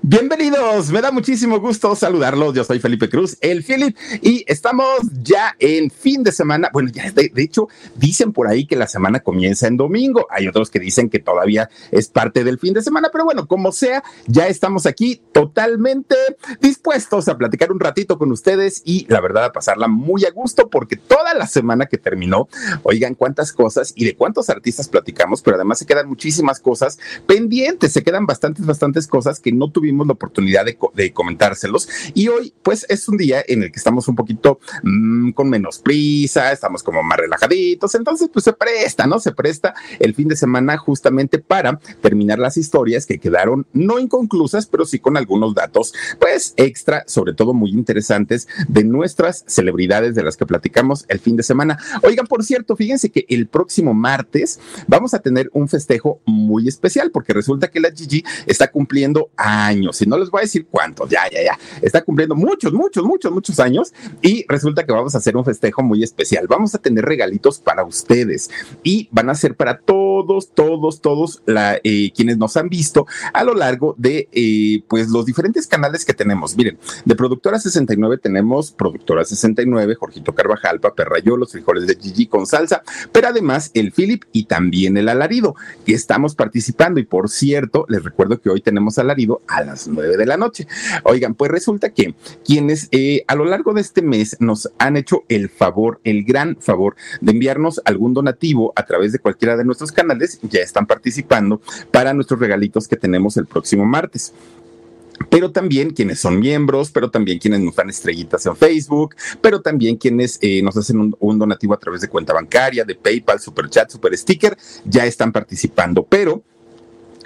Bienvenidos, me da muchísimo gusto saludarlos. Yo soy Felipe Cruz, el Philip, y estamos ya en fin de semana. Bueno, ya de, hecho, dicen por ahí que la semana comienza en domingo. Hay otros que dicen que todavía es parte del fin de semana, pero bueno, como sea, ya estamos aquí totalmente dispuestos a platicar un ratito con ustedes y la verdad a pasarla muy a gusto porque toda la semana que terminó, oigan cuántas cosas y de cuántos artistas platicamos, pero además se quedan muchísimas cosas pendientes, se quedan bastantes, bastantes cosas que no tuvimos la oportunidad de, comentárselos. Y hoy, pues, es un día en el que estamos un poquito mm, con menos prisa, estamos como más relajaditos. Entonces, pues se presta, ¿no? Se presta el fin de semana justamente para terminar las historias que quedaron no inconclusas, pero sí con algunos datos, pues, extra, sobre todo muy interesantes de nuestras celebridades de las que platicamos el fin de semana. Oigan, por cierto, fíjense que el próximo martes vamos a tener un festejo muy especial porque resulta que la Gigi está cumpliendo años si no les voy a decir cuántos, ya, ya, ya, está cumpliendo muchos, muchos, muchos, muchos años y resulta que vamos a hacer un festejo muy especial. Vamos a tener regalitos para ustedes y van a ser para todos, todos, todos la, eh, quienes nos han visto a lo largo de eh, pues los diferentes canales que tenemos. Miren, de Productora 69 tenemos Productora 69, Jorgito Carvajal, Paperrayo, los frijoles de Gigi con salsa, pero además el Philip y también el alarido que estamos participando. Y por cierto, les recuerdo que hoy tenemos alarido a las nueve de la noche. Oigan, pues resulta que quienes eh, a lo largo de este mes nos han hecho el favor, el gran favor de enviarnos algún donativo a través de cualquiera de nuestros canales, ya están participando para nuestros regalitos que tenemos el próximo martes pero también quienes son miembros, pero también quienes nos dan estrellitas en Facebook, pero también quienes eh, nos hacen un, un, donativo a través de cuenta bancaria, de PayPal, Super Chat, Super Sticker, ya están participando. Pero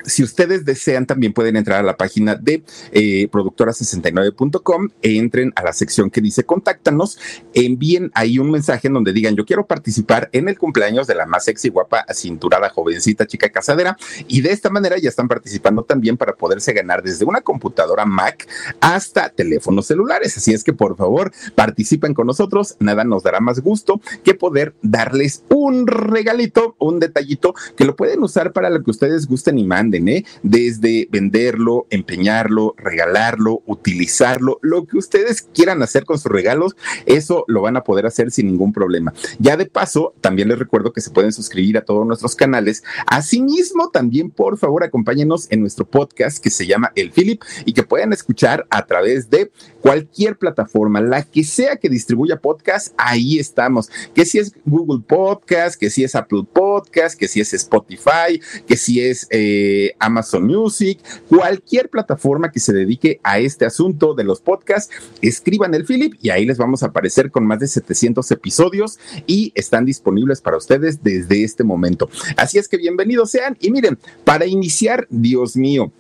si ustedes desean, también pueden entrar a la página de eh, productora69.com, entren a la sección que dice contáctanos, envíen ahí un mensaje en donde digan yo quiero participar en el cumpleaños de la más sexy, guapa, cinturada, jovencita, chica casadera, y de esta manera ya están participando también para poderse ganar desde una computadora Mac hasta teléfonos celulares. Así es que por favor participen con nosotros, nada nos dará más gusto que poder darles un regalito, un detallito que lo pueden usar para lo que ustedes gusten y manden ¿eh? Desde venderlo, empeñarlo, regalarlo, utilizarlo, lo que ustedes quieran hacer con sus regalos, eso lo van a poder hacer sin ningún problema. Ya de paso, también les recuerdo que se pueden suscribir a todos nuestros canales. Asimismo, también por favor acompáñenos en nuestro podcast que se llama El Philip y que pueden escuchar a través de cualquier plataforma, la que sea que distribuya podcast, ahí estamos. Que si es Google Podcast, que si es Apple Podcast, que si es Spotify, que si es eh, Amazon Music, cualquier plataforma que se dedique a este asunto de los podcasts, escriban el Philip y ahí les vamos a aparecer con más de 700 episodios y están disponibles para ustedes desde este momento. Así es que bienvenidos sean y miren, para iniciar, Dios mío,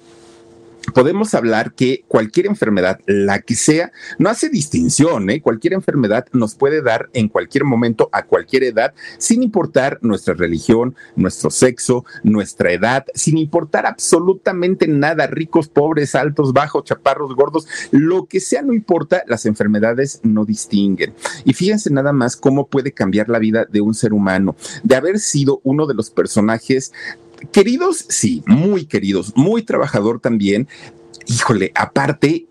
podemos hablar que cualquier enfermedad, la que sea, no hace distinción, ¿eh? Cualquier enfermedad nos puede dar en cualquier momento, a cualquier edad, sin importar nuestra religión, nuestro sexo, nuestra edad, sin importar absolutamente nada, ricos, pobres, altos, bajos, chaparros, gordos, lo que sea, no importa, las enfermedades no distinguen. Y fíjense nada más cómo puede cambiar la vida de un ser humano, de haber sido uno de los personajes queridos, sí, muy queridos, muy trabajador también. Híjole, aparte,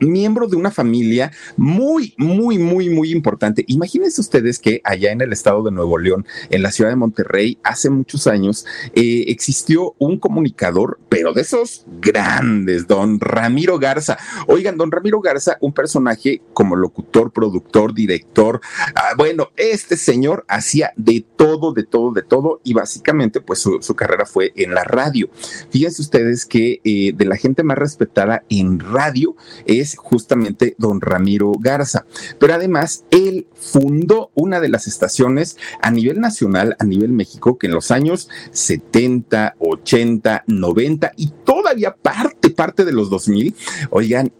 miembro de una familia muy, muy, muy, muy importante. Imagínense ustedes que allá en el estado de Nuevo León, en la ciudad de Monterrey, hace muchos años, eh, existió un comunicador, pero de esos grandes, don Ramiro Garza. Oigan, don Ramiro Garza, un personaje como locutor, productor, director. Ah, bueno, este señor hacía de todo, de todo, de todo, y básicamente, pues su, carrera fue en la radio. Fíjense ustedes que eh, de la gente más respetada en radio es justamente don Ramiro Garza. Pero además, él fundó una de las estaciones a nivel nacional, a nivel México, que en los años 70, 80, 90 y todavía parte, parte de los 2000, oigan,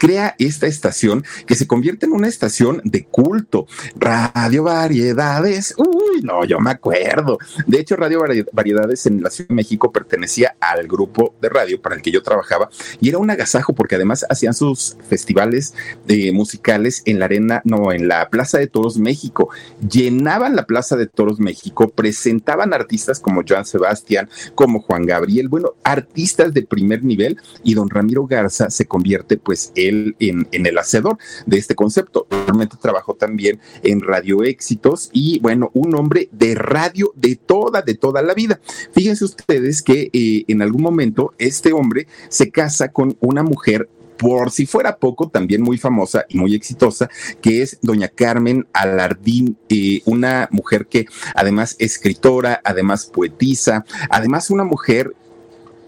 crea esta estación que se convierte en una estación de culto. Radio Variedades, uy, no, yo me acuerdo. De hecho, Radio Variedades en la Ciudad de México pertenecía al grupo de radio para el que yo trabajaba y era un agasajo porque además hacían sus festivales de musicales en la arena, no, en la Plaza de Toros México. Llenaban la Plaza de Toros México, presentaban artistas como Joan Sebastián, como Juan Gabriel, bueno, artistas de primer nivel y don Ramiro Garza se convierte pues en en, el hacedor de este concepto. Realmente trabajó también en Radio Éxitos y bueno, un hombre de radio de toda, de toda la vida. Fíjense ustedes que eh, en algún momento este hombre se casa con una mujer por si fuera poco, también muy famosa y muy exitosa, que es doña Carmen Alardín, eh, una mujer que además escritora, además poetisa, además una mujer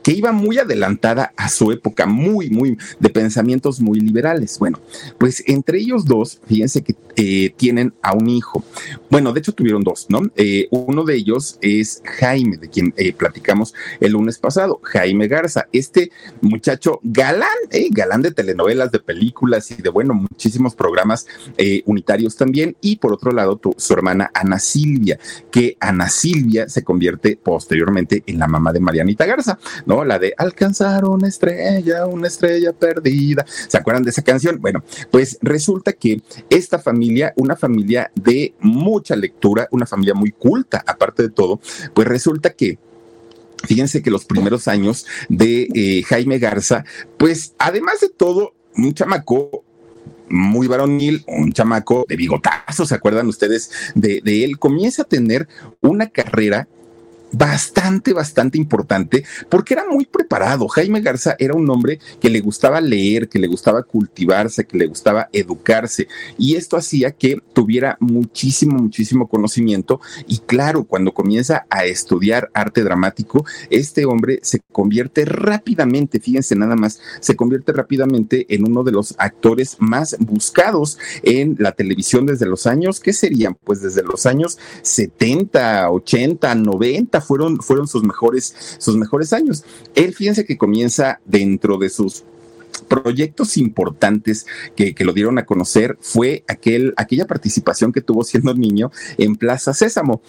que iba muy adelantada a su época, muy, muy, de pensamientos muy liberales. Bueno, pues entre ellos dos, fíjense que eh, tienen a un hijo. Bueno, de hecho tuvieron dos, ¿no? Eh, uno de ellos es Jaime, de quien eh, platicamos el lunes pasado, Jaime Garza, este muchacho galán, galán de telenovelas, de películas y de, bueno, muchísimos programas unitarios también. Y por otro lado, su hermana Ana Silvia, que Ana Silvia se convierte posteriormente en la mamá de Marianita Garza. La de alcanzar una estrella, una estrella perdida. ¿Se acuerdan de esa canción? Bueno, pues resulta que esta familia, una familia de mucha lectura, una familia muy culta, aparte de todo, pues resulta que Fíjense que los primeros años de eh, Jaime Garza, pues además de todo, un chamaco muy varonil, un chamaco de bigotazo, ¿se acuerdan ustedes de, de, él? Comienza a tener una carrera bastante, bastante importante porque era muy preparado. Jaime Garza era un hombre que le gustaba leer, que le gustaba cultivarse, que le gustaba educarse y esto hacía que tuviera muchísimo, muchísimo conocimiento y claro, cuando comienza a estudiar arte dramático, este hombre se convierte rápidamente, fíjense nada más, se convierte rápidamente en uno de los actores más buscados en la televisión desde los años, ¿qué serían? Pues desde los años 70, 80, 90 fueron, fueron sus, mejores, sus mejores años. Él, fíjense que comienza dentro de sus proyectos importantes que, que, lo dieron a conocer fue aquel, aquella participación que tuvo siendo niño en Plaza Sésamo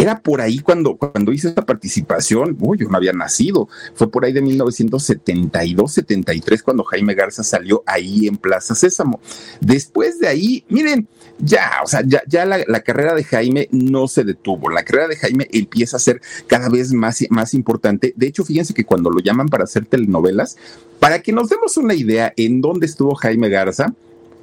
era por ahí cuando, cuando hice esta participación, uy, yo no había nacido, fue por ahí de 1972, 73 cuando Jaime Garza salió ahí en Plaza Sésamo. Después de ahí, miren, ya, o sea, ya, ya la, carrera de Jaime no se detuvo, la carrera de Jaime empieza a ser cada vez más, más importante. De hecho, fíjense que cuando lo llaman para hacer telenovelas, para que nos demos una idea en dónde estuvo Jaime Garza,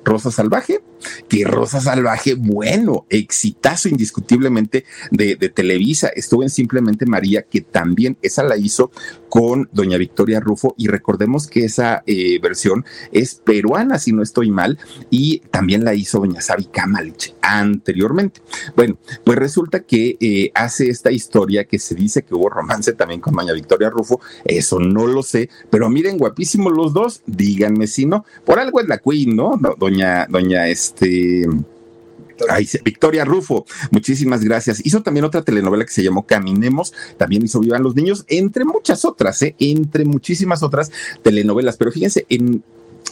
Rosa Salvaje, que Rosa Salvaje, bueno, exitazo indiscutiblemente de, Televisa, estuvo en Simplemente María, que también esa la hizo con doña Victoria Rufo y recordemos que esa eh, versión es peruana, si no estoy mal, y también la hizo doña Sabi Kamalich anteriormente. Bueno, pues resulta que eh, hace esta historia que se dice que hubo romance también con doña Victoria Rufo, eso no lo sé, pero miren, guapísimos los dos, díganme si no, por algo es la Queen, ¿no? Doña, doña, este... Victoria Rufo, muchísimas gracias. Hizo también otra telenovela que se llamó Caminemos, también hizo Vivan los Niños, entre muchas otras, ¿eh? entre muchísimas otras telenovelas. Pero fíjense, en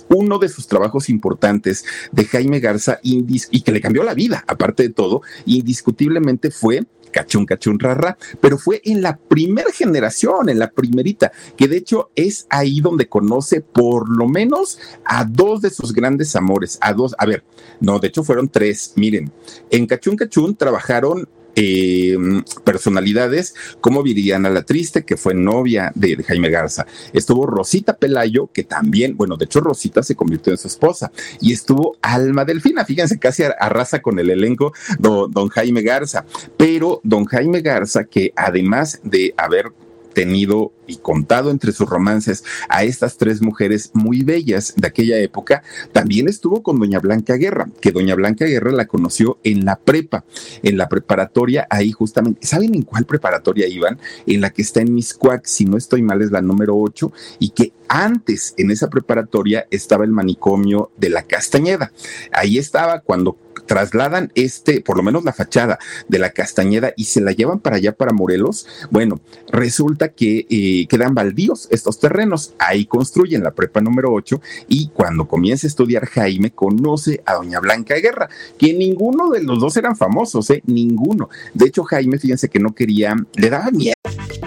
uno de sus trabajos importantes de Jaime Garza y que le cambió la vida, aparte de todo, indiscutiblemente fue cachún, cachún, rara, pero fue en la primera generación, en la primerita, que de hecho es ahí donde conoce por lo menos a dos de sus grandes amores, a dos, a ver, no, de hecho fueron tres, miren, en cachún, cachún trabajaron eh, personalidades como Viridiana la Triste, que fue novia de, Jaime Garza. Estuvo Rosita Pelayo, que también, bueno, de hecho Rosita se convirtió en su esposa. Y estuvo Alma Delfina, fíjense, casi arrasa con el elenco don Jaime Garza. Pero don Jaime Garza, que además de haber tenido y contado entre sus romances a estas tres mujeres muy bellas de aquella época, también estuvo con doña Blanca Guerra, que doña Blanca Guerra la conoció en la prepa, en la preparatoria, ahí justamente, ¿saben en cuál preparatoria iban? En la que está en Miscuac, si no estoy mal es la número 8, y que antes en esa preparatoria estaba el manicomio de la Castañeda. Ahí estaba cuando trasladan este, por lo menos la fachada de la Castañeda y se la llevan para allá, para Morelos, bueno, resulta que eh, quedan baldíos estos terrenos. Ahí construyen la prepa número 8 y cuando comienza a estudiar Jaime conoce a doña Blanca Guerra, que ninguno de los dos eran famosos, ¿eh? Ninguno. De hecho, Jaime, fíjense que no quería, le daba miedo.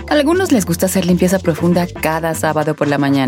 A algunos les gusta hacer limpieza profunda cada sábado por la mañana.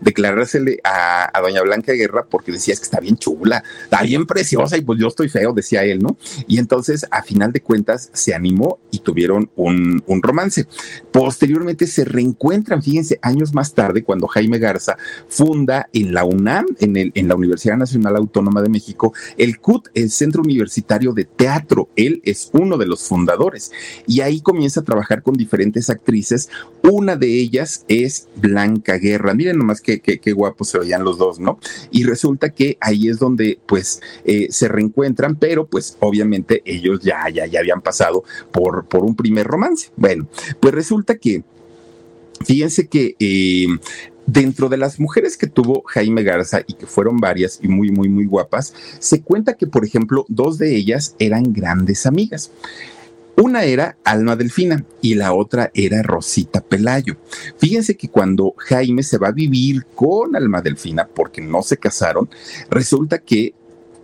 declarársele a, doña Blanca Guerra porque decía es que está bien chula, está bien preciosa y pues yo estoy feo, decía él, ¿no? Y entonces a final de cuentas se animó y tuvieron un, romance. Posteriormente se reencuentran, fíjense, años más tarde cuando Jaime Garza funda en la UNAM, en, en la Universidad Nacional Autónoma de México, el CUT, el Centro Universitario de Teatro. Él es uno de los fundadores y ahí comienza a trabajar con diferentes actrices. Una de ellas es Blanca Guerra miren nomás qué, qué, guapos se veían los dos, ¿no? Y resulta que ahí es donde pues eh, se reencuentran, pero pues obviamente ellos ya, ya, ya habían pasado por, por un primer romance. Bueno, pues resulta que, fíjense que... Eh, dentro de las mujeres que tuvo Jaime Garza y que fueron varias y muy, muy, muy guapas, se cuenta que, por ejemplo, dos de ellas eran grandes amigas. Una era Alma Delfina y la otra era Rosita Pelayo. Fíjense que cuando Jaime se va a vivir con Alma Delfina, porque no se casaron, resulta que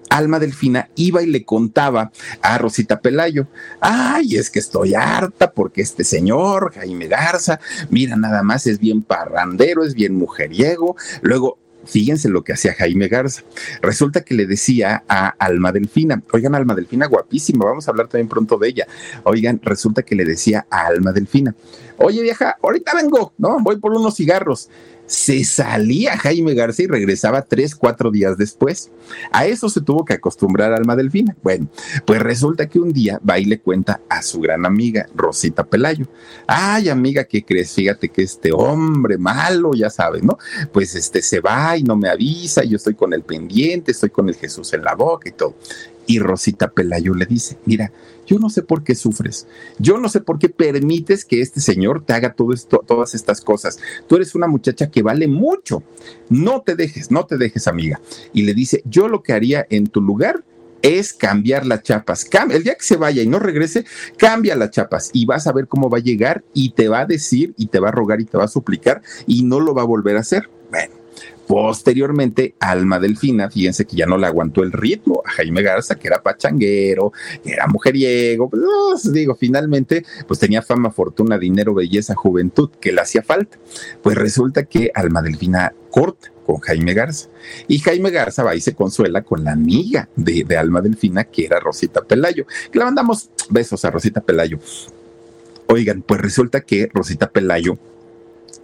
Alma Delfina iba y le contaba a Rosita Pelayo, ay, es que estoy harta porque este señor, Jaime Garza, mira, nada más es bien parrandero, es bien mujeriego, luego Fíjense lo que hacía Jaime Garza. Resulta que le decía a Alma Delfina, oigan, Alma Delfina, guapísima, vamos a hablar también pronto de ella. Oigan, resulta que le decía a Alma Delfina, oye vieja, ahorita vengo, ¿no? Voy por unos cigarros se salía Jaime García y regresaba tres, cuatro días después. A eso se tuvo que acostumbrar Alma Delfina. Bueno, pues resulta que un día va y le cuenta a su gran amiga, Rosita Pelayo. Ay, amiga, ¿qué crees? Fíjate que este hombre malo, ya sabes, ¿no? Pues este se va y no me avisa, yo estoy con el pendiente, estoy con el Jesús en la boca y todo. Y Rosita Pelayo le dice, mira, yo no sé por qué sufres, yo no sé por qué permites que este señor te haga todo esto, todas estas cosas. Tú eres una muchacha que vale mucho, no te dejes, no te dejes amiga. Y le dice, yo lo que haría en tu lugar es cambiar las chapas. el día que se vaya y no regrese, cambia las chapas y vas a ver cómo va a llegar y te va a decir y te va a rogar y te va a suplicar y no lo va a volver a hacer. Bueno, Posteriormente, Alma Delfina, fíjense que ya no le aguantó el ritmo a Jaime Garza, que era pachanguero, que era mujeriego, pues digo, finalmente, pues tenía fama, fortuna, dinero, belleza, juventud, que le hacía falta. Pues resulta que Alma Delfina corta con Jaime Garza. Y Jaime Garza va y se consuela con la amiga de, de Alma Delfina, que era Rosita Pelayo. Que le mandamos besos a Rosita Pelayo. Oigan, pues resulta que Rosita Pelayo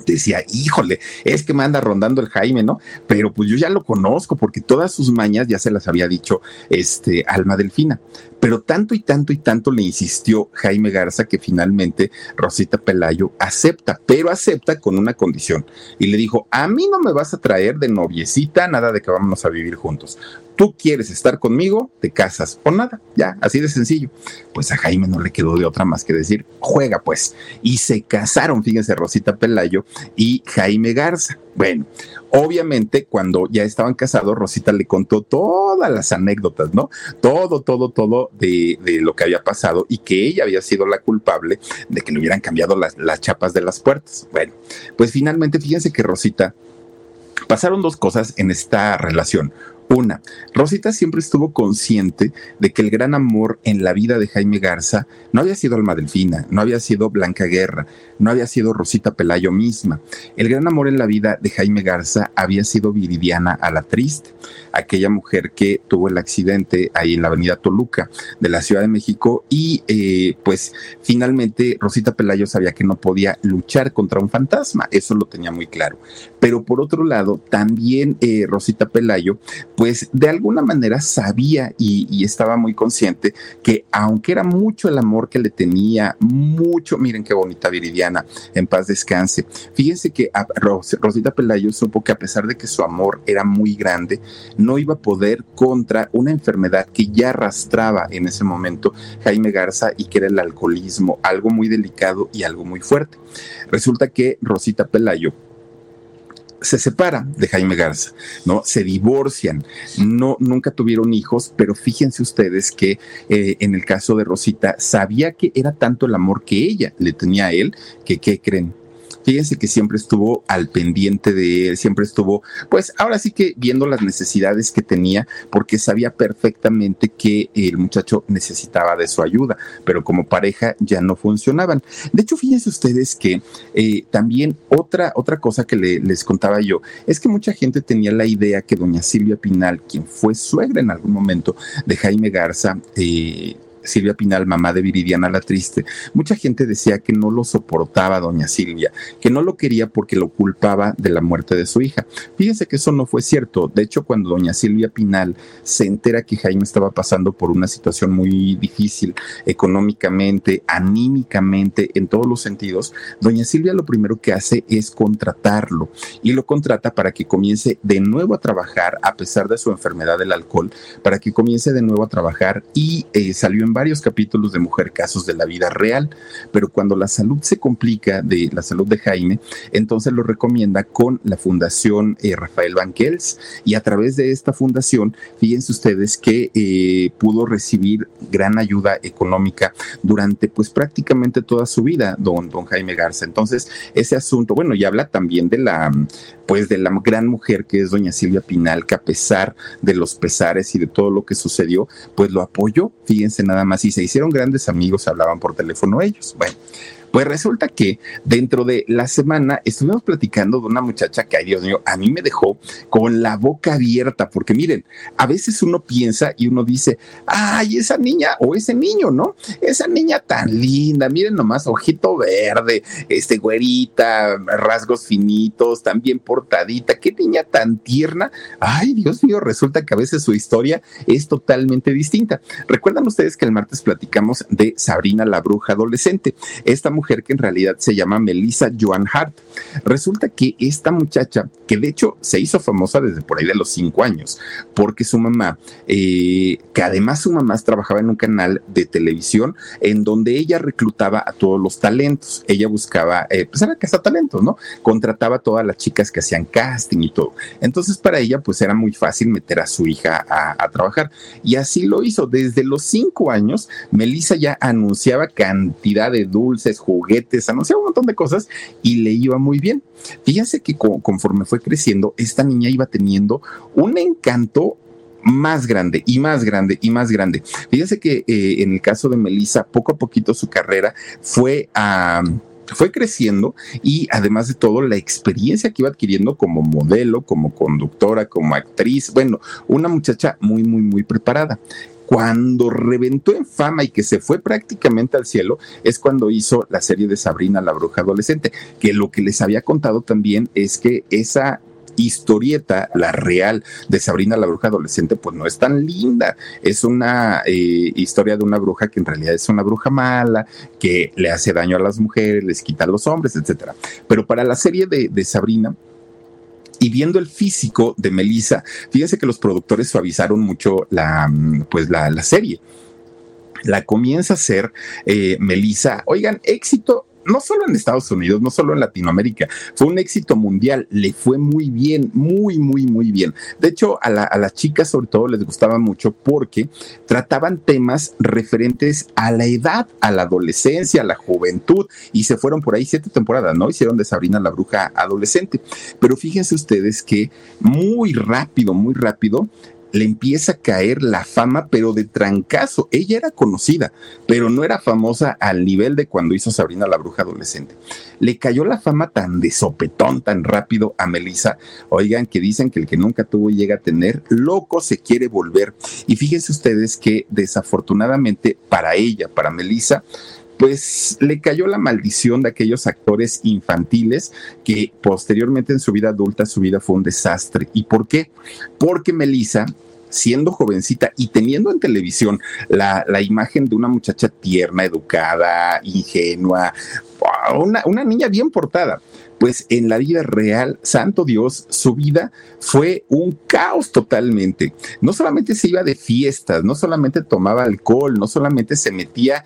decía, híjole, es que me anda rondando el Jaime, ¿no? Pero pues yo ya lo conozco porque todas sus mañas ya se las había dicho este Alma Delfina. Pero tanto y tanto y tanto le insistió Jaime Garza que finalmente Rosita Pelayo acepta, pero acepta con una condición. Y le dijo, a mí no me vas a traer de noviecita nada de que vamos a vivir juntos tú quieres estar conmigo, te casas o nada, ya, así de sencillo. Pues a Jaime no le quedó de otra más que decir, juega pues. Y se casaron, fíjense, Rosita Pelayo y Jaime Garza. Bueno, obviamente cuando ya estaban casados, Rosita le contó todas las anécdotas, ¿no? Todo, todo, todo de, lo que había pasado y que ella había sido la culpable de que le hubieran cambiado las, las chapas de las puertas. Bueno, pues finalmente fíjense que Rosita pasaron dos cosas en esta relación. Una, Rosita siempre estuvo consciente de que el gran amor en la vida de Jaime Garza no había sido Alma Delfina, no había sido Blanca Guerra, no había sido Rosita Pelayo misma. El gran amor en la vida de Jaime Garza había sido Viridiana a la Triste, aquella mujer que tuvo el accidente ahí en la avenida Toluca de la Ciudad de México y eh, pues finalmente Rosita Pelayo sabía que no podía luchar contra un fantasma, eso lo tenía muy claro. Pero por otro lado, también eh, Rosita Pelayo, pues de alguna manera sabía y, estaba muy consciente que aunque era mucho el amor que le tenía, mucho, miren qué bonita Viridiana, en paz descanse. Fíjense que Rosita Pelayo supo que a pesar de que su amor era muy grande, no iba a poder contra una enfermedad que ya arrastraba en ese momento Jaime Garza y que era el alcoholismo, algo muy delicado y algo muy fuerte. Resulta que Rosita Pelayo se separa de Jaime Garza, ¿no? Se divorcian, no, nunca tuvieron hijos, pero fíjense ustedes que eh, en el caso de Rosita sabía que era tanto el amor que ella le tenía a él, que, ¿qué creen? Fíjense que siempre estuvo al pendiente de él, siempre estuvo, pues ahora sí que viendo las necesidades que tenía, porque sabía perfectamente que el muchacho necesitaba de su ayuda, pero como pareja ya no funcionaban. De hecho, fíjense ustedes que eh, también otra, otra cosa que les contaba yo es que mucha gente tenía la idea que doña Silvia Pinal, quien fue suegra en algún momento de Jaime Garza, eh, Silvia Pinal, mamá de Viridiana la Triste, mucha gente decía que no lo soportaba doña Silvia, que no lo quería porque lo culpaba de la muerte de su hija. Fíjense que eso no fue cierto. De hecho, cuando doña Silvia Pinal se entera que Jaime estaba pasando por una situación muy difícil económicamente, anímicamente, en todos los sentidos, doña Silvia lo primero que hace es contratarlo y lo contrata para que comience de nuevo a trabajar a pesar de su enfermedad del alcohol, para que comience de nuevo a trabajar y eh, salió en varios capítulos de Mujer Casos de la Vida Real, pero cuando la salud se complica de la salud de Jaime, entonces lo recomienda con la Fundación eh, Rafael Banquels y a través de esta fundación, fíjense ustedes que eh, pudo recibir gran ayuda económica durante pues prácticamente toda su vida, don, don Jaime Garza. Entonces, ese asunto, bueno, y habla también de la pues de la gran mujer que es doña Silvia Pinal, que a pesar de los pesares y de todo lo que sucedió, pues lo apoyó, fíjense nada más, y se hicieron grandes amigos, hablaban por teléfono ellos. Bueno, pues resulta que dentro de la semana estuvimos platicando de una muchacha que, ay Dios mío, a mí me dejó con la boca abierta, porque miren, a veces uno piensa y uno dice, ay, esa niña o ese niño, ¿no? Esa niña tan linda, miren nomás, ojito verde, este güerita, rasgos finitos, tan bien portadita, qué niña tan tierna. Ay, Dios mío, resulta que a veces su historia es totalmente distinta. Recuerdan ustedes que el martes platicamos de Sabrina la bruja adolescente. Esta mujer mujer que en realidad se llama Melissa Joan Hart. Resulta que esta muchacha, que de hecho se hizo famosa desde por ahí de los cinco años, porque su mamá, eh, que además su mamá trabajaba en un canal de televisión en donde ella reclutaba a todos los talentos. Ella buscaba, eh, pues era casa talentos, ¿no? Contrataba a todas las chicas que hacían casting y todo. Entonces para ella pues era muy fácil meter a su hija a, trabajar. Y así lo hizo. Desde los cinco años, Melissa ya anunciaba cantidad de dulces, juguetes, anunciaba un montón de cosas y le iba muy bien. Fíjense que conforme fue creciendo, esta niña iba teniendo un encanto más grande y más grande y más grande. Fíjense que eh, en el caso de Melissa, poco a poquito su carrera fue fue creciendo y además de todo la experiencia que iba adquiriendo como modelo, como conductora, como actriz, bueno, una muchacha muy, muy, muy preparada cuando reventó en fama y que se fue prácticamente al cielo, es cuando hizo la serie de Sabrina la Bruja Adolescente, que lo que les había contado también es que esa historieta, la real de Sabrina la bruja adolescente, pues no es tan linda. Es una eh, historia de una bruja que en realidad es una bruja mala, que le hace daño a las mujeres, les quita a los hombres, etcétera. Pero para la serie de, de Sabrina, y viendo el físico de Melissa, fíjense que los productores suavizaron mucho la, mm, pues la, serie. La comienza a hacer eh, Melissa, oigan, éxito no solo en Estados Unidos, no solo en Latinoamérica, fue un éxito mundial, le fue muy bien, muy, muy, muy bien. De hecho, a, las chicas sobre todo les gustaba mucho porque trataban temas referentes a la edad, a la adolescencia, a la juventud, y se fueron por ahí siete temporadas, ¿no? Hicieron de Sabrina la bruja adolescente. Pero fíjense ustedes que muy rápido, muy rápido, le empieza a caer la fama, pero de trancazo. Ella era conocida, pero no era famosa al nivel de cuando hizo Sabrina la bruja adolescente. Le cayó la fama tan de sopetón, tan rápido a Melissa. Oigan, que dicen que el que nunca tuvo y llega a tener, loco se quiere volver. Y fíjense ustedes que desafortunadamente para ella, para Melissa, pues le cayó la maldición de aquellos actores infantiles que posteriormente en su vida adulta su vida fue un desastre. ¿Y por qué? Porque Melissa siendo jovencita y teniendo en televisión la, imagen de una muchacha tierna, educada, ingenua, una, una, niña bien portada. Pues en la vida real, santo Dios, su vida fue un caos totalmente. No solamente se iba de fiestas, no solamente tomaba alcohol, no solamente se metía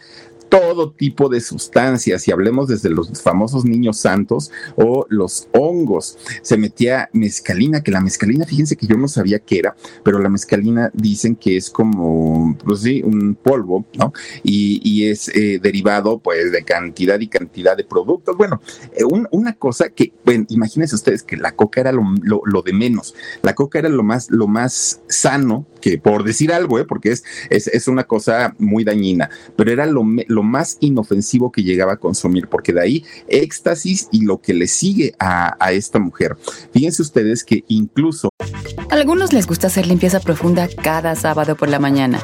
todo tipo de sustancias y hablemos desde los famosos niños santos o los hongos. Se metía mezcalina, que la mezcalina, fíjense que yo no sabía qué era, pero la mezcalina dicen que es como, pues sí, un polvo, ¿no? Y, es eh, derivado pues de cantidad y cantidad de productos. Bueno, eh, una cosa que, bueno, imagínense ustedes que la coca era lo, de menos. La coca era lo más, lo más sano que por decir algo, ¿eh? porque es, es, una cosa muy dañina, pero era lo, lo más inofensivo que llegaba a consumir, porque de ahí éxtasis y lo que le sigue a, a esta mujer. Fíjense ustedes que incluso... A algunos les gusta hacer limpieza profunda cada sábado por la mañana.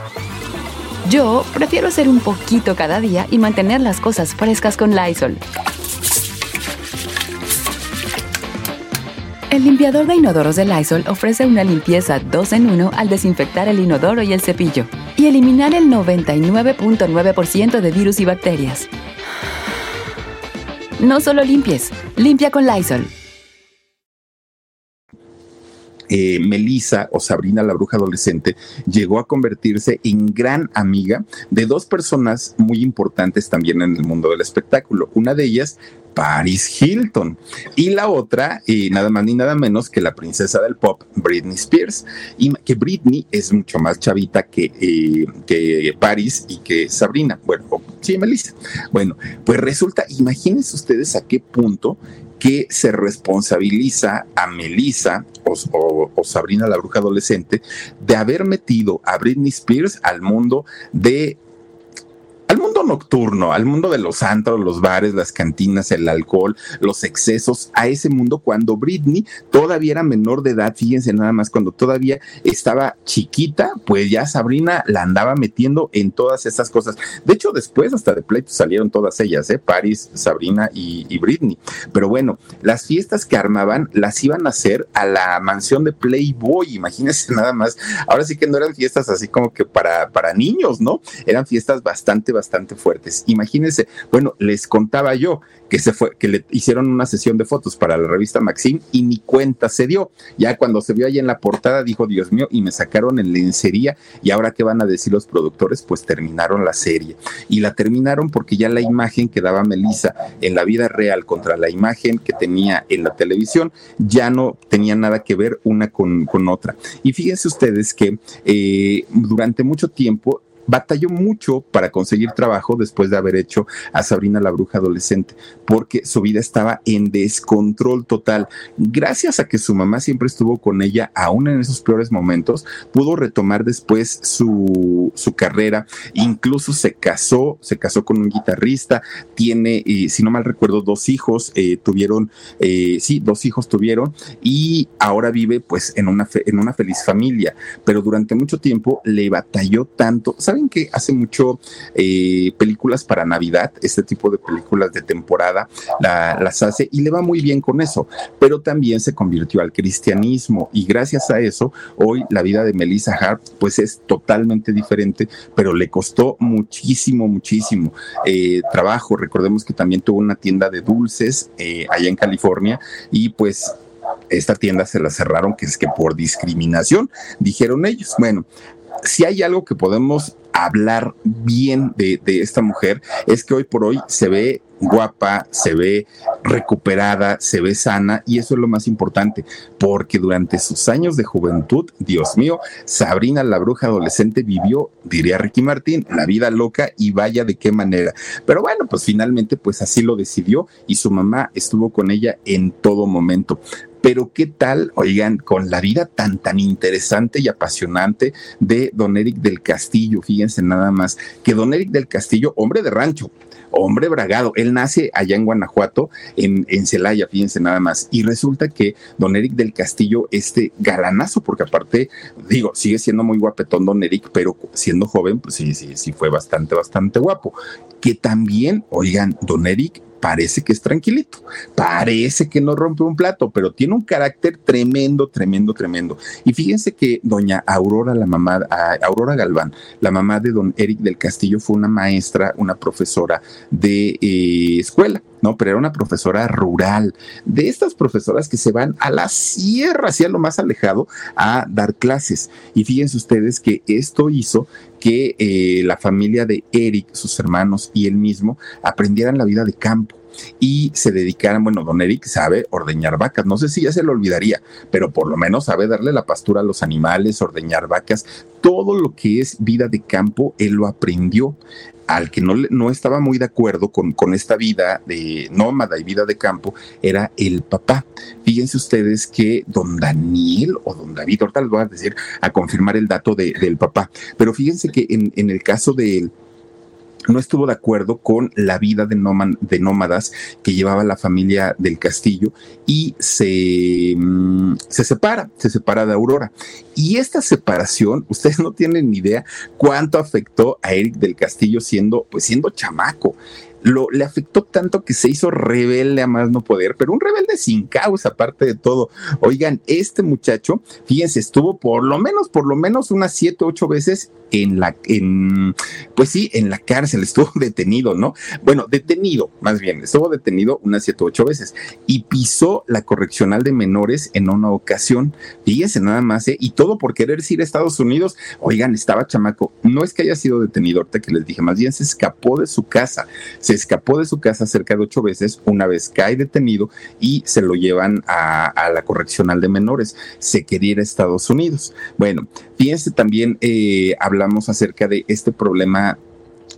Yo prefiero hacer un poquito cada día y mantener las cosas frescas con Lysol. El limpiador de inodoros de Lysol ofrece una limpieza 2 en 1 al desinfectar el inodoro y el cepillo y eliminar el 99.9% de virus y bacterias. No solo limpies, limpia con Lysol. Eh, Melissa o Sabrina la bruja adolescente llegó a convertirse en gran amiga de dos personas muy importantes también en el mundo del espectáculo. Una de ellas, Paris Hilton. Y la otra, y nada más ni nada menos que la princesa del pop, Britney Spears. Y que Britney es mucho más chavita que, eh, que Paris y que Sabrina. Bueno, sí, Melissa. Bueno, pues resulta, imagínense ustedes a qué punto que se responsabiliza a Melissa o, o, Sabrina la bruja adolescente de haber metido a Britney Spears al mundo de nocturno, al mundo de los antros, los bares, las cantinas, el alcohol, los excesos, a ese mundo cuando Britney todavía era menor de edad, fíjense nada más, cuando todavía estaba chiquita, pues ya Sabrina la andaba metiendo en todas esas cosas. De hecho, después hasta de pleito salieron todas ellas, ¿eh? Paris, Sabrina y, y Britney. Pero bueno, las fiestas que armaban las iban a hacer a la mansión de Playboy, imagínense nada más. Ahora sí que no eran fiestas así como que para, para niños, ¿no? Eran fiestas bastante, bastante fuertes. Imagínense, bueno, les contaba yo que se fue, que le hicieron una sesión de fotos para la revista Maxim y ni cuenta se dio. Ya cuando se vio ahí en la portada dijo, Dios mío, y me sacaron en lencería y ahora qué van a decir los productores, pues terminaron la serie. Y la terminaron porque ya la imagen que daba Melissa en la vida real contra la imagen que tenía en la televisión ya no tenía nada que ver una con, con otra. Y fíjense ustedes que eh, durante mucho tiempo batalló mucho para conseguir trabajo después de haber hecho a Sabrina la bruja adolescente, porque su vida estaba en descontrol total. Gracias a que su mamá siempre estuvo con ella, aún en esos peores momentos, pudo retomar después su, su carrera, incluso se casó, se casó con un guitarrista, tiene, eh, si no mal recuerdo, dos hijos, eh, tuvieron, eh, sí, dos hijos tuvieron, y ahora vive pues en una, en una feliz familia, pero durante mucho tiempo le batalló tanto, saben que hace mucho eh, películas para Navidad, este tipo de películas de temporada las hace y le va muy bien con eso, pero también se convirtió al cristianismo y gracias a eso hoy la vida de Melissa Hart pues es totalmente diferente, pero le costó muchísimo, muchísimo eh, trabajo. Recordemos que también tuvo una tienda de dulces eh, allá en California y pues esta tienda se la cerraron, que es que por discriminación, dijeron ellos. Bueno, si hay algo que podemos hablar bien de, esta mujer es que hoy por hoy se ve guapa, se ve recuperada, se ve sana y eso es lo más importante, porque durante sus años de juventud, Dios mío, Sabrina la bruja adolescente vivió, diría Ricky Martín, la vida loca y vaya de qué manera. Pero bueno, pues finalmente pues así lo decidió y su mamá estuvo con ella en todo momento. Pero qué tal, oigan, con la vida tan, tan interesante y apasionante de don Eric del Castillo, fíjense nada más, que don Eric del Castillo, hombre de rancho, hombre bragado. Él nace allá en Guanajuato, en, en Celaya, fíjense nada más. Y resulta que don Eric del Castillo, este galanazo, porque aparte, digo, sigue siendo muy guapetón don Eric, pero siendo joven, pues sí, sí, sí fue bastante, bastante guapo. Que también, oigan, don Eric parece que es tranquilito, parece que no rompe un plato, pero tiene un carácter tremendo, tremendo, tremendo. Y fíjense que doña Aurora, la mamá, Aurora Galván, la mamá de don Eric del Castillo, fue una maestra, una profesora de eh, escuela. ¿No? Pero era una profesora rural, de estas profesoras que se van a la sierra, hacia lo más alejado, a dar clases. Y fíjense ustedes que esto hizo que eh, la familia de Eric, sus hermanos y él mismo aprendieran la vida de campo y se dedicaran, bueno, don Eric sabe ordeñar vacas, no sé si ya se lo olvidaría, pero por lo menos sabe darle la pastura a los animales, ordeñar vacas, todo lo que es vida de campo, él lo aprendió al que no, no estaba muy de acuerdo con, con, esta vida de nómada y vida de campo era el papá. Fíjense ustedes que don Daniel o don David, ahorita les voy a decir a confirmar el dato de, del papá, pero fíjense que en, en el caso de él, no estuvo de acuerdo con la vida de, nómadas que llevaba la familia del castillo y se, mm, se separa, se separa de Aurora. Y esta separación, ustedes no tienen ni idea cuánto afectó a Eric del Castillo siendo, pues siendo chamaco lo, le afectó tanto que se hizo rebelde a más no poder, pero un rebelde sin causa, aparte de todo. Oigan, este muchacho, fíjense, estuvo por lo menos, por lo menos unas siete, ocho veces en la, en, pues sí, en la cárcel, estuvo detenido, ¿no? Bueno, detenido, más bien, estuvo detenido unas siete, ocho veces y pisó la correccional de menores en una ocasión. Fíjense nada más, ¿eh? Y todo por querer ir a Estados Unidos. Oigan, estaba chamaco. No es que haya sido detenido, ahorita que les dije, más bien se escapó de su casa. Se escapó de su casa cerca de ocho veces, una vez cae detenido y se lo llevan a, la correccional de menores. Se quería ir a Estados Unidos. Bueno, fíjense también, eh, hablamos acerca de este problema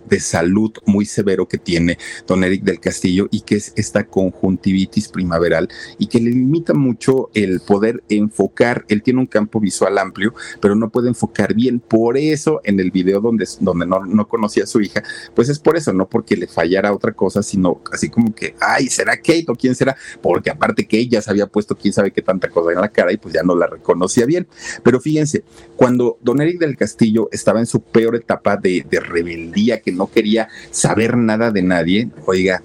de salud muy severo que tiene don Eric del Castillo y que es esta conjuntivitis primaveral y que le limita mucho el poder enfocar. Él tiene un campo visual amplio, pero no puede enfocar bien. Por eso en el video donde, donde no, no conocía a su hija, pues es por eso, no porque le fallara otra cosa, sino así como que, ay, ¿será Kate o quién será? Porque aparte que ella se había puesto quién sabe qué tanta cosa en la cara y pues ya no la reconocía bien. Pero fíjense, cuando don Eric del Castillo estaba en su peor etapa de, de rebeldía, que no quería saber nada de nadie, oiga,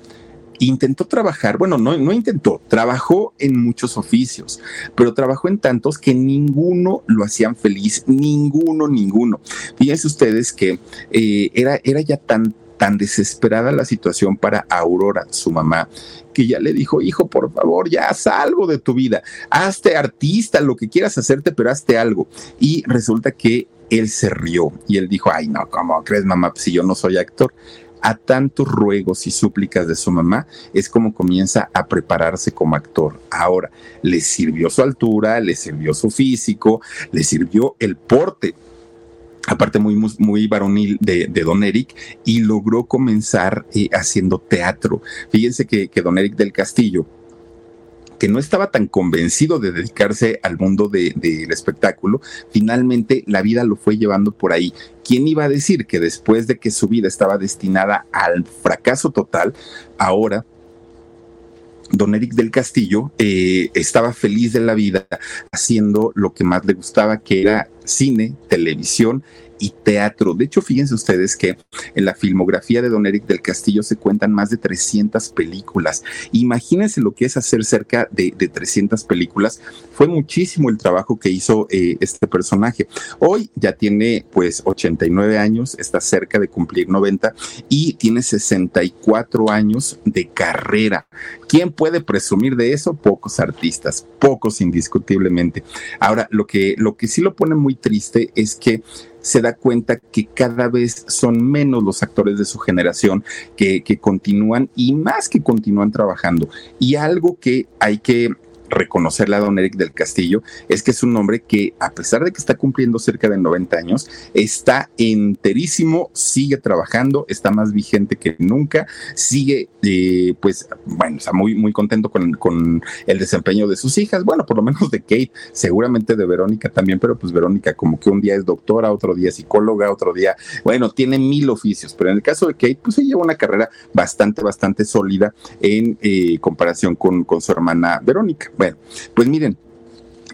intentó trabajar, bueno, no, no intentó, trabajó en muchos oficios, pero trabajó en tantos que ninguno lo hacían feliz, ninguno, ninguno. Fíjense ustedes que eh, era, era ya tan, tan desesperada la situación para Aurora, su mamá, que ya le dijo, hijo, por favor, ya haz algo de tu vida, hazte artista, lo que quieras hacerte, pero hazte algo. Y resulta que él se rió y él dijo, ay, no, ¿cómo crees, mamá? si yo no soy actor. A tantos ruegos y súplicas de su mamá es como comienza a prepararse como actor. Ahora, le sirvió su altura, le sirvió su físico, le sirvió el porte aparte muy, muy varonil de, Don Eric, y logró comenzar eh, haciendo teatro. Fíjense que, que Don Eric del Castillo, que no estaba tan convencido de dedicarse al mundo del espectáculo, finalmente la vida lo fue llevando por ahí. ¿Quién iba a decir que después de que su vida estaba destinada al fracaso total, ahora don Eric del Castillo eh, estaba feliz de la vida haciendo lo que más le gustaba, que era cine, televisión y teatro. De hecho, fíjense ustedes que en la filmografía de Don Eric del Castillo se cuentan más de 300 películas. Imagínense lo que es hacer cerca de, 300 películas. Fue muchísimo el trabajo que hizo eh, este personaje. Hoy ya tiene pues 89 años, está cerca de cumplir 90 y tiene 64 años de carrera. ¿Quién puede presumir de eso? Pocos artistas, pocos indiscutiblemente. Ahora, lo que, lo que sí lo pone muy triste es que se da cuenta que cada vez son menos los actores de su generación que, que continúan y más que continúan trabajando. Y algo que hay que reconocerle a don Eric del Castillo es que es un hombre que, a pesar de que está cumpliendo cerca de 90 años, está enterísimo, sigue trabajando, está más vigente que nunca, sigue, eh, pues, bueno, está muy, muy contento con, con, el desempeño de sus hijas, bueno, por lo menos de Kate, seguramente de Verónica también, pero pues Verónica como que un día es doctora, otro día psicóloga, otro día, bueno, tiene mil oficios, pero en el caso de Kate, pues ella lleva una carrera bastante, bastante sólida en eh, comparación con, con su hermana Verónica. Bueno, pues miren,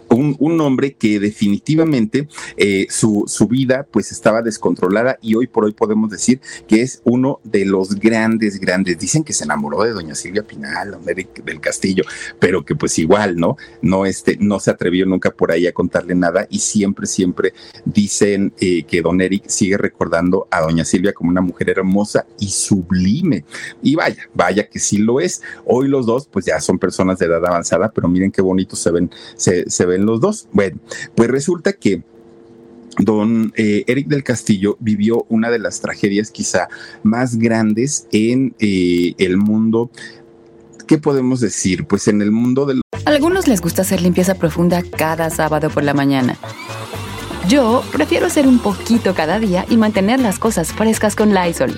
un, hombre que definitivamente eh, su, su, vida pues estaba descontrolada y hoy por hoy podemos decir que es uno de los grandes, grandes. Dicen que se enamoró de doña Silvia Pinal, Eric del Castillo, pero que pues igual, ¿no? No, este, no se atrevió nunca por ahí a contarle nada y siempre, siempre dicen eh, que don Eric sigue recordando a doña Silvia como una mujer hermosa y sublime. Y vaya, vaya que sí lo es. Hoy los dos pues ya son personas de edad avanzada, pero miren qué bonitos se ven, se, se ven los dos. Bueno, pues resulta que don eh, Eric del Castillo vivió una de las tragedias quizá más grandes en eh, el mundo. ¿Qué podemos decir? Pues en el mundo del... algunos les gusta hacer limpieza profunda cada sábado por la mañana. Yo prefiero hacer un poquito cada día y mantener las cosas frescas con Lysol.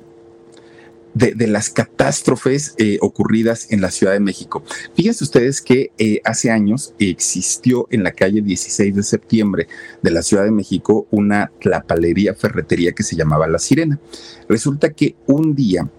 de, las catástrofes eh, ocurridas en la Ciudad de México. Fíjense ustedes que eh, hace años existió en la calle 16 de septiembre de la Ciudad de México una tlapalería ferretería que se llamaba La Sirena. Resulta que un día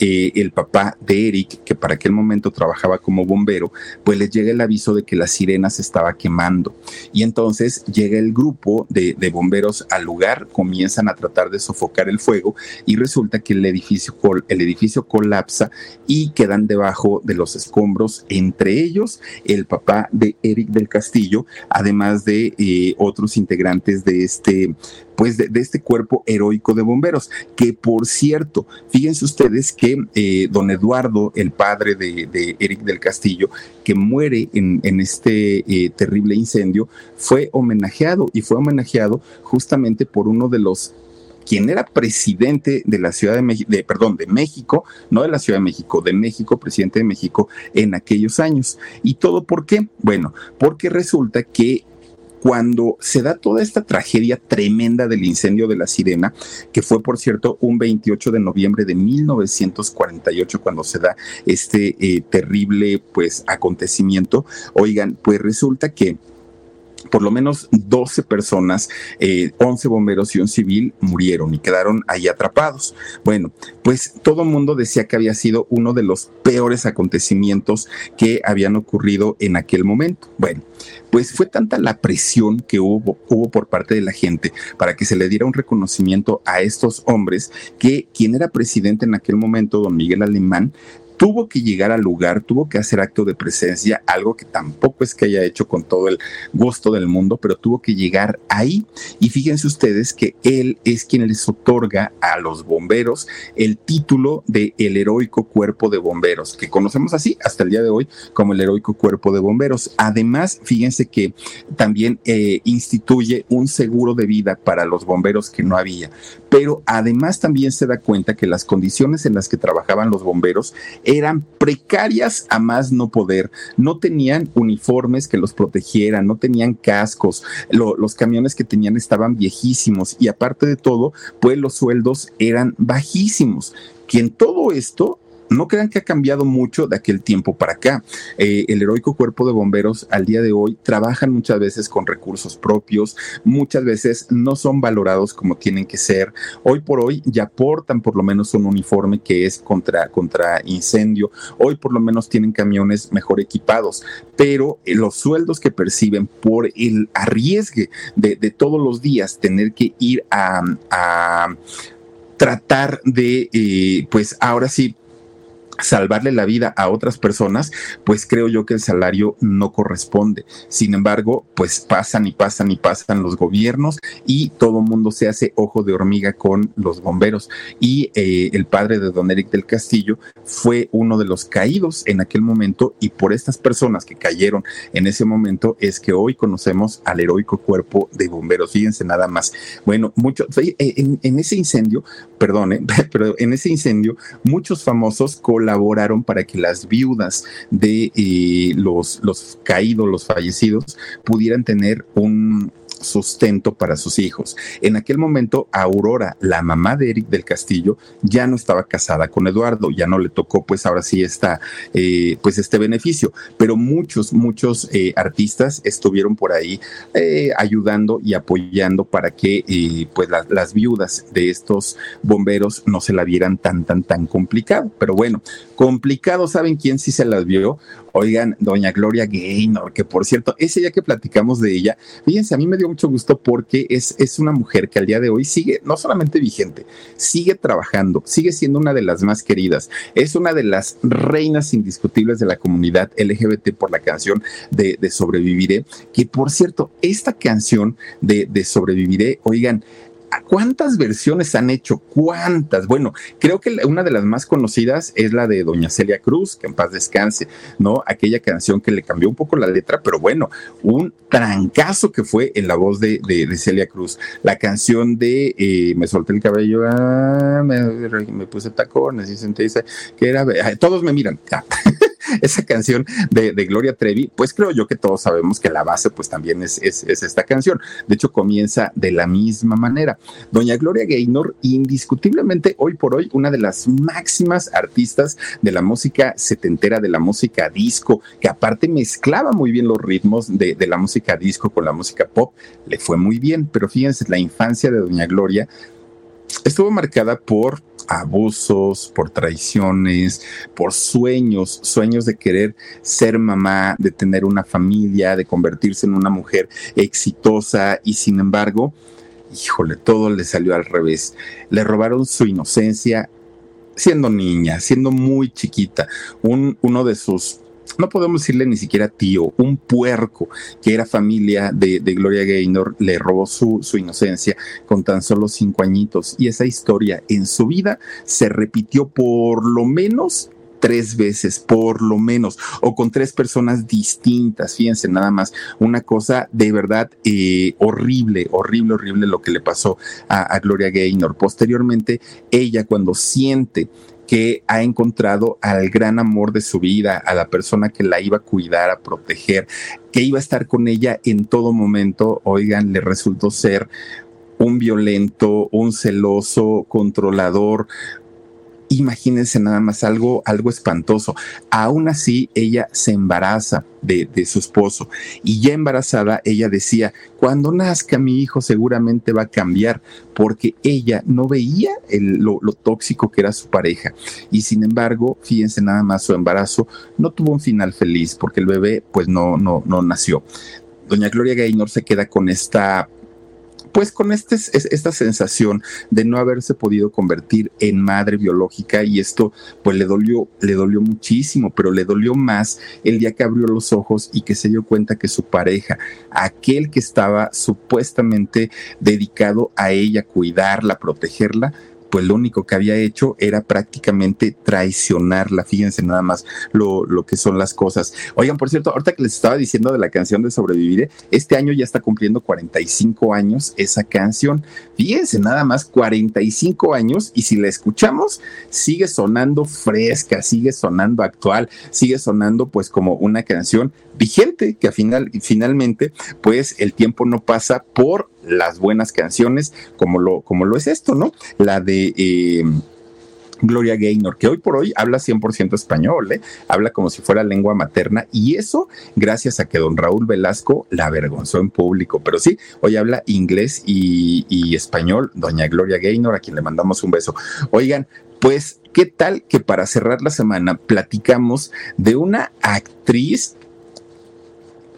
eh, el papá de Eric, que para aquel momento trabajaba como bombero, pues les llega el aviso de que la sirena se estaba quemando. Y entonces llega el grupo de, bomberos al lugar, comienzan a tratar de sofocar el fuego y resulta que el edificio, el edificio colapsa y quedan debajo de los escombros, entre ellos el papá de Eric del Castillo, además de eh, otros integrantes de este pues de, este cuerpo heroico de bomberos, que por cierto, fíjense ustedes que eh, don Eduardo, el padre de, Eric del Castillo, que muere en, este eh, terrible incendio, fue homenajeado y fue homenajeado justamente por uno de los quien era presidente de la Ciudad de México, perdón, de México, no de la Ciudad de México, de México, presidente de México en aquellos años. ¿Y todo por qué? Bueno, porque resulta que cuando se da toda esta tragedia tremenda del incendio de la Sirena, que fue, por cierto, un 28 de noviembre de 1948, cuando se da este eh, terrible, pues, acontecimiento, oigan, pues resulta que por lo menos 12 personas, 11 eh, bomberos y un civil murieron y quedaron ahí atrapados. Bueno, pues todo el mundo decía que había sido uno de los peores acontecimientos que habían ocurrido en aquel momento. Bueno, pues fue tanta la presión que hubo por parte de la gente para que se le diera un reconocimiento a estos hombres que quien era presidente en aquel momento, don Miguel Alemán, tuvo que llegar al lugar, tuvo que hacer acto de presencia, algo que tampoco es que haya hecho con todo el gusto del mundo, pero tuvo que llegar ahí. Y fíjense ustedes que él es quien les otorga a los bomberos el título de el heroico cuerpo de bomberos, que conocemos así hasta el día de hoy como el heroico cuerpo de bomberos. Además, fíjense que también eh, instituye un seguro de vida para los bomberos que no había, pero además también se da cuenta que las condiciones en las que trabajaban los bomberos eran precarias a más no poder. No tenían uniformes que los protegieran, no tenían cascos, los camiones que tenían estaban viejísimos y aparte de todo, pues los sueldos eran bajísimos. Que en todo esto no crean que ha cambiado mucho de aquel tiempo para acá. Eh, el heroico cuerpo de bomberos al día de hoy trabajan muchas veces con recursos propios, muchas veces no son valorados como tienen que ser. Hoy por hoy ya aportan por lo menos un uniforme que es contra, contra incendio. Hoy por lo menos tienen camiones mejor equipados, pero eh, los sueldos que perciben por el arriesgue de, todos los días tener que ir a, tratar de, eh, pues ahora sí, salvarle la vida a otras personas, pues creo yo que el salario no corresponde. Sin embargo, pues pasan y pasan y pasan los gobiernos y todo mundo se hace ojo de hormiga con los bomberos. Y eh, el padre de don Eric del Castillo fue uno de los caídos en aquel momento y por estas personas que cayeron en ese momento es que hoy conocemos al heroico cuerpo de bomberos. Fíjense nada más. Bueno, mucho, en, en ese incendio, perdone, pero en ese incendio muchos famosos colaboraron colaboraron para que las viudas de eh, los, los caídos, los fallecidos, pudieran tener un, sustento para sus hijos. En aquel momento, Aurora, la mamá de Eric del Castillo, ya no estaba casada con Eduardo, ya no le tocó, pues ahora sí está, eh, pues este beneficio. Pero muchos, muchos eh, artistas estuvieron por ahí eh, ayudando y apoyando para que, pues las viudas de estos bomberos no se la vieran tan, tan, tan complicado. Pero bueno, complicado, ¿saben quién sí se las vio? Oigan, doña Gloria Gaynor, que por cierto, ese día que platicamos de ella, fíjense, a mí me dio mucho gusto porque es, es una mujer que al día de hoy sigue, no solamente vigente, sigue trabajando, sigue siendo una de las más queridas, es una de las reinas indiscutibles de la comunidad LGBT por la canción de, Sobreviviré, que por cierto, esta canción de, de Sobreviviré, oigan, ¿Cuántas versiones han hecho? ¿Cuántas? Bueno, creo que una de las más conocidas es la de Doña Celia Cruz, que en paz descanse, ¿no? Aquella canción que le cambió un poco la letra, pero bueno, un trancazo que fue en la voz de, Celia Cruz. La canción de eh, Me solté el cabello, ah, me, puse tacones y senté, que era, todos me miran. esa canción de, Gloria Trevi, pues creo yo que todos sabemos que la base pues también es, es, esta canción. De hecho, comienza de la misma manera. Doña Gloria Gaynor, indiscutiblemente hoy por hoy, una de las máximas artistas de la música setentera, de la música disco, que aparte mezclaba muy bien los ritmos de, de la música disco con la música pop, le fue muy bien, pero fíjense, la infancia de Doña Gloria estuvo marcada por abusos, por traiciones, por sueños, sueños de querer ser mamá, de tener una familia, de convertirse en una mujer exitosa y sin embargo, híjole, todo le salió al revés. Le robaron su inocencia siendo niña, siendo muy chiquita. Un, uno de sus no podemos decirle ni siquiera tío, un puerco que era familia de, Gloria Gaynor, le robó su, su, inocencia con tan solo cinco añitos. Y esa historia en su vida se repitió por lo menos tres veces, por lo menos, o con tres personas distintas. Fíjense, nada más, una cosa de verdad eh, horrible, horrible, horrible lo que le pasó a, a Gloria Gaynor. Posteriormente, ella cuando siente que ha encontrado al gran amor de su vida, a la persona que la iba a cuidar, a proteger, que iba a estar con ella en todo momento, oigan, le resultó ser un violento, un celoso, controlador, Imagínense nada más algo, algo espantoso. Aún así, ella se embaraza de, su esposo y ya embarazada, ella decía, cuando nazca mi hijo seguramente va a cambiar porque ella no veía lo, lo, tóxico que era su pareja. Y sin embargo, fíjense nada más, su embarazo no tuvo un final feliz porque el bebé pues no, no, no nació. Doña Gloria Gaynor se queda con esta pues con este, esta sensación de no haberse podido convertir en madre biológica y esto pues le dolió, le dolió muchísimo, pero le dolió más el día que abrió los ojos y que se dio cuenta que su pareja, aquel que estaba supuestamente dedicado a ella, cuidarla, protegerla, pues lo único que había hecho era prácticamente traicionarla. Fíjense nada más lo, lo, que son las cosas. Oigan, por cierto, ahorita que les estaba diciendo de la canción de Sobrevivir, este año ya está cumpliendo 45 años esa canción. Fíjense nada más, 45 años y si la escuchamos, sigue sonando fresca, sigue sonando actual, sigue sonando pues como una canción vigente, que al final, finalmente, pues el tiempo no pasa por las buenas canciones, como lo, como lo es esto, ¿no? La de... Eh, Gloria Gaynor, que hoy por hoy habla 100% español, ¿eh? habla como si fuera lengua materna y eso gracias a que don Raúl Velasco la avergonzó en público, pero sí, hoy habla inglés y, y español, doña Gloria Gaynor, a quien le mandamos un beso. Oigan, pues, ¿qué tal que para cerrar la semana platicamos de una actriz?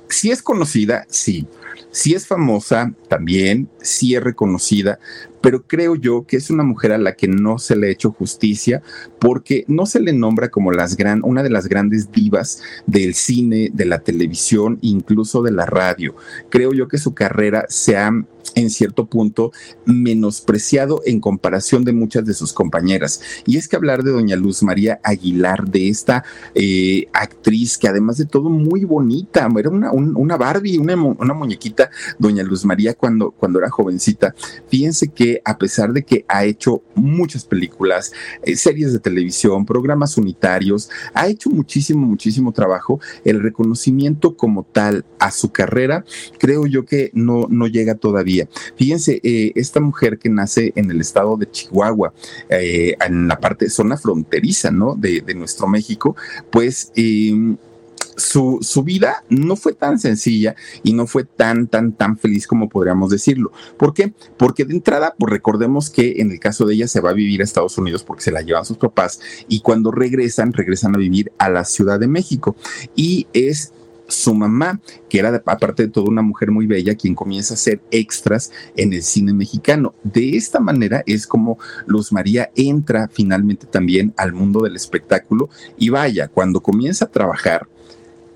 Si es conocida, sí, sí es famosa también, sí es reconocida, pero creo yo que es una mujer a la que no se le ha hecho justicia porque no se le nombra como las gran, una de las grandes divas del cine, de la televisión, incluso de la radio. Creo yo que su carrera se ha en cierto punto menospreciado en comparación de muchas de sus compañeras. Y es que hablar de doña Luz María Aguilar, de esta eh, actriz que además de todo muy bonita, era una, una Barbie, una, una, doña Luz María cuando, cuando era jovencita. Fíjense que a pesar de que ha hecho muchas películas, eh, series de televisión, programas unitarios, ha hecho muchísimo, muchísimo trabajo, el reconocimiento como tal a su carrera, creo yo que no, no llega todavía. Fíjense, eh, esta mujer que nace en el estado de Chihuahua, eh, en la parte, zona fronteriza, ¿no? De, de nuestro México, pues... Eh, su, su, vida no fue tan sencilla y no fue tan, tan, tan feliz como podríamos decirlo. ¿Por qué? Porque de entrada, pues recordemos que en el caso de ella se va a vivir a Estados Unidos porque se la llevan sus papás y cuando regresan, regresan a vivir a la Ciudad de México. Y es su mamá, que era aparte de todo una mujer muy bella, quien comienza a hacer extras en el cine mexicano. De esta manera es como Luz María entra finalmente también al mundo del espectáculo y vaya, cuando comienza a trabajar,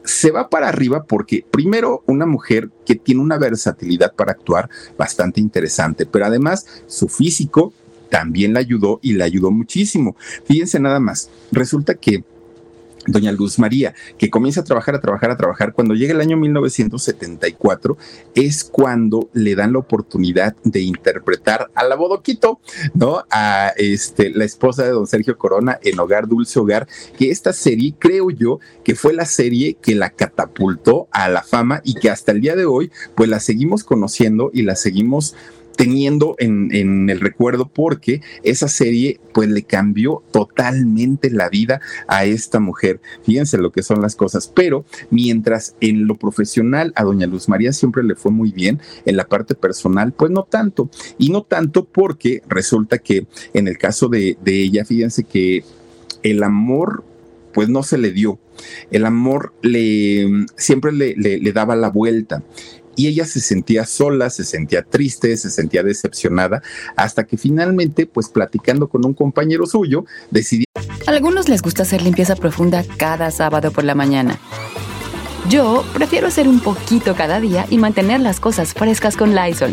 se va para arriba porque primero una mujer que tiene una versatilidad para actuar bastante interesante, pero además su físico también la ayudó y la ayudó muchísimo. Fíjense nada más, resulta que doña Luz María, que comienza a trabajar, a trabajar, a trabajar. Cuando llega el año 1974 es cuando le dan la oportunidad de interpretar a la Bodoquito, ¿no? A este, la esposa de don Sergio Corona en Hogar Dulce Hogar, que esta serie creo yo que fue la serie que la catapultó a la fama y que hasta el día de hoy pues la seguimos conociendo y la seguimos teniendo en, el recuerdo porque esa serie pues le cambió totalmente la vida a esta mujer. Fíjense lo que son las cosas, pero mientras en lo profesional a doña Luz María siempre le fue muy bien, en la parte personal pues no tanto. Y no tanto porque resulta que en el caso de, ella, fíjense que el amor pues no se le dio. El amor le siempre le, le, daba la vuelta y ella se sentía sola, se sentía triste, se sentía decepcionada, hasta que finalmente, pues platicando con un compañero suyo, decidió... A algunos les gusta hacer limpieza profunda cada sábado por la mañana. Yo prefiero hacer un poquito cada día y mantener las cosas frescas con Lysol.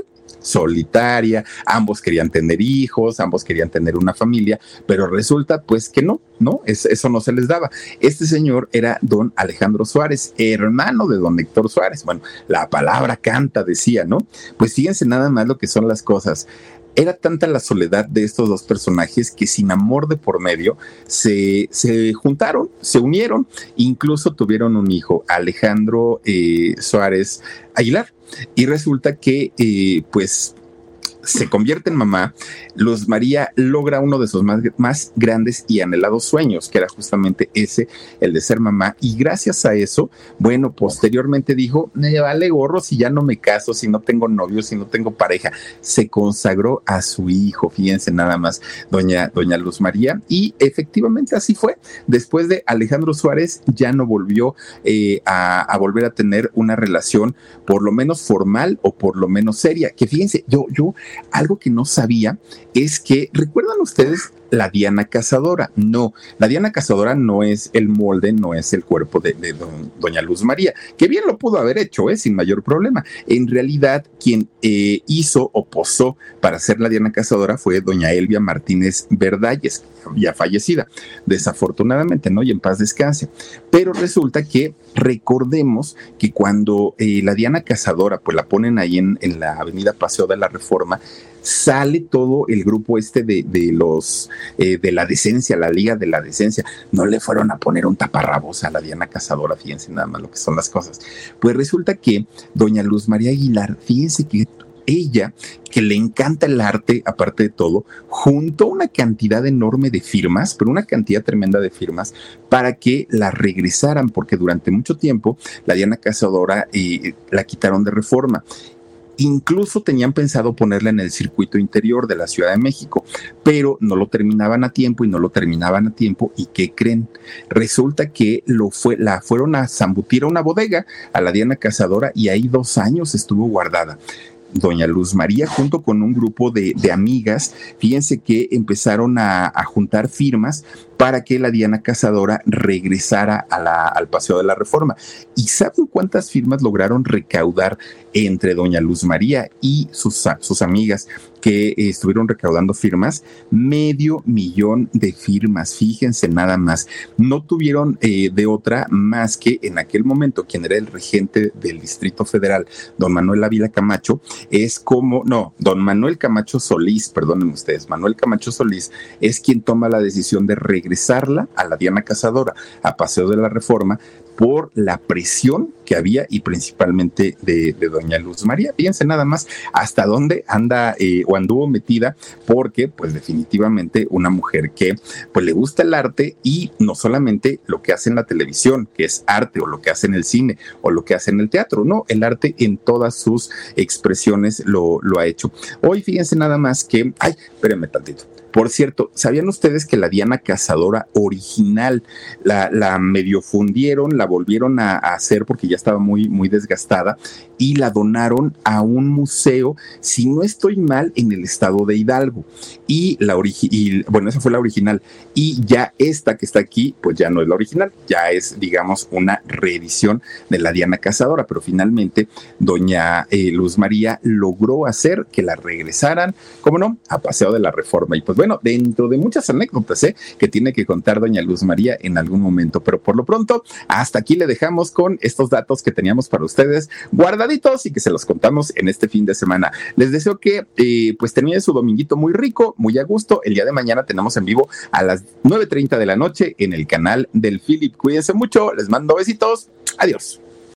solitaria, ambos querían tener hijos, ambos querían tener una familia, pero resulta pues que no, ¿no? eso no se les daba. Este señor era don Alejandro Suárez, hermano de don Héctor Suárez. Bueno, la palabra canta, decía, ¿no? Pues fíjense nada más lo que son las cosas. Era tanta la soledad de estos dos personajes que sin amor de por medio se, se juntaron, se unieron, incluso tuvieron un hijo, Alejandro eh, Suárez Aguilar. Y resulta que, eh, pues, se convierte en mamá, Luz María logra uno de sus más, grandes y anhelados sueños, que era justamente ese, el de ser mamá. Y gracias a eso, bueno, posteriormente dijo, me vale gorro si ya no me caso, si no tengo novio, si no tengo pareja. Se consagró a su hijo, fíjense nada más, doña, doña Luz María. Y efectivamente así fue. Después de Alejandro Suárez, ya no volvió eh, a, a volver a tener una relación, por lo menos formal o por lo menos seria. Que fíjense, yo, yo algo que no sabía es que, ¿recuerdan ustedes la Diana Cazadora. No, la Diana Cazadora no es el molde, no es el cuerpo de, doña Luz María, que bien lo pudo haber hecho, ¿eh? sin mayor problema. En realidad, quien eh, hizo o posó para ser la Diana Cazadora fue doña Elvia Martínez Verdalles, ya fallecida, desafortunadamente, ¿no? Y en paz descanse. Pero resulta que recordemos que cuando eh, la Diana Cazadora, pues la ponen ahí en, en la avenida Paseo de la Reforma, sale todo el grupo este de, los eh, de la decencia, la Liga de la Decencia. No le fueron a poner un taparrabos a la Diana Cazadora, fíjense nada más lo que son las cosas. Pues resulta que doña Luz María Aguilar, fíjense que ella, que le encanta el arte, aparte de todo, juntó una cantidad enorme de firmas, pero una cantidad tremenda de firmas, para que la regresaran, porque durante mucho tiempo la Diana Cazadora eh, la quitaron de reforma Incluso tenían pensado ponerla en el circuito interior de la Ciudad de México, pero no lo terminaban a tiempo y no lo terminaban a tiempo. ¿Y qué creen? Resulta que lo fue, la fueron a zambutir a una bodega, a la Diana Cazadora, y ahí dos años estuvo guardada doña Luz María junto con un grupo de, amigas, fíjense que empezaron a, juntar firmas para que la Diana Cazadora regresara al Paseo de la Reforma. ¿Y saben cuántas firmas lograron recaudar entre doña Luz María y sus, sus amigas que estuvieron recaudando firmas? Medio millón de firmas, fíjense nada más. No tuvieron eh, de otra más que en aquel momento quien era el regente del Distrito Federal, don Manuel Ávila Camacho, es como, no, don Manuel Camacho Solís, perdonen ustedes, Manuel Camacho Solís es quien toma la decisión de regresar a la Diana Cazadora, a Paseo de la Reforma, por la presión que había y principalmente de, doña Luz María. Fíjense nada más hasta dónde anda eh, o anduvo metida, porque pues definitivamente una mujer que pues le gusta el arte y no solamente lo que hace en la televisión, que es arte, o lo que hace en el cine, o lo que hace en el teatro, no, el arte en todas sus expresiones lo, lo ha hecho. Hoy fíjense nada más que, ay, espérenme tantito. Por cierto, ¿sabían ustedes que la Diana Cazadora original la, medio fundieron, la volvieron a, hacer porque ya estaba muy, muy desgastada y la donaron a un museo, si no estoy mal, en el estado de Hidalgo? Y la original, bueno, esa fue la original. Y ya esta que está aquí, pues ya no es la original, ya es, digamos, una reedición de la Diana Cazadora, pero finalmente doña eh, Luz María logró hacer que la regresaran, ¿cómo no? A Paseo de la Reforma. Y pues bueno, dentro de muchas anécdotas ¿eh? que tiene que contar doña Luz María en algún momento, pero por lo pronto, hasta aquí le dejamos con estos datos que teníamos para ustedes guardaditos y que se los contamos en este fin de semana. Les deseo que eh, pues termine su dominguito muy rico, muy a gusto. El día de mañana tenemos en vivo a las 9.30 de la noche en el canal del Philip. Cuídense mucho, les mando besitos. Adiós.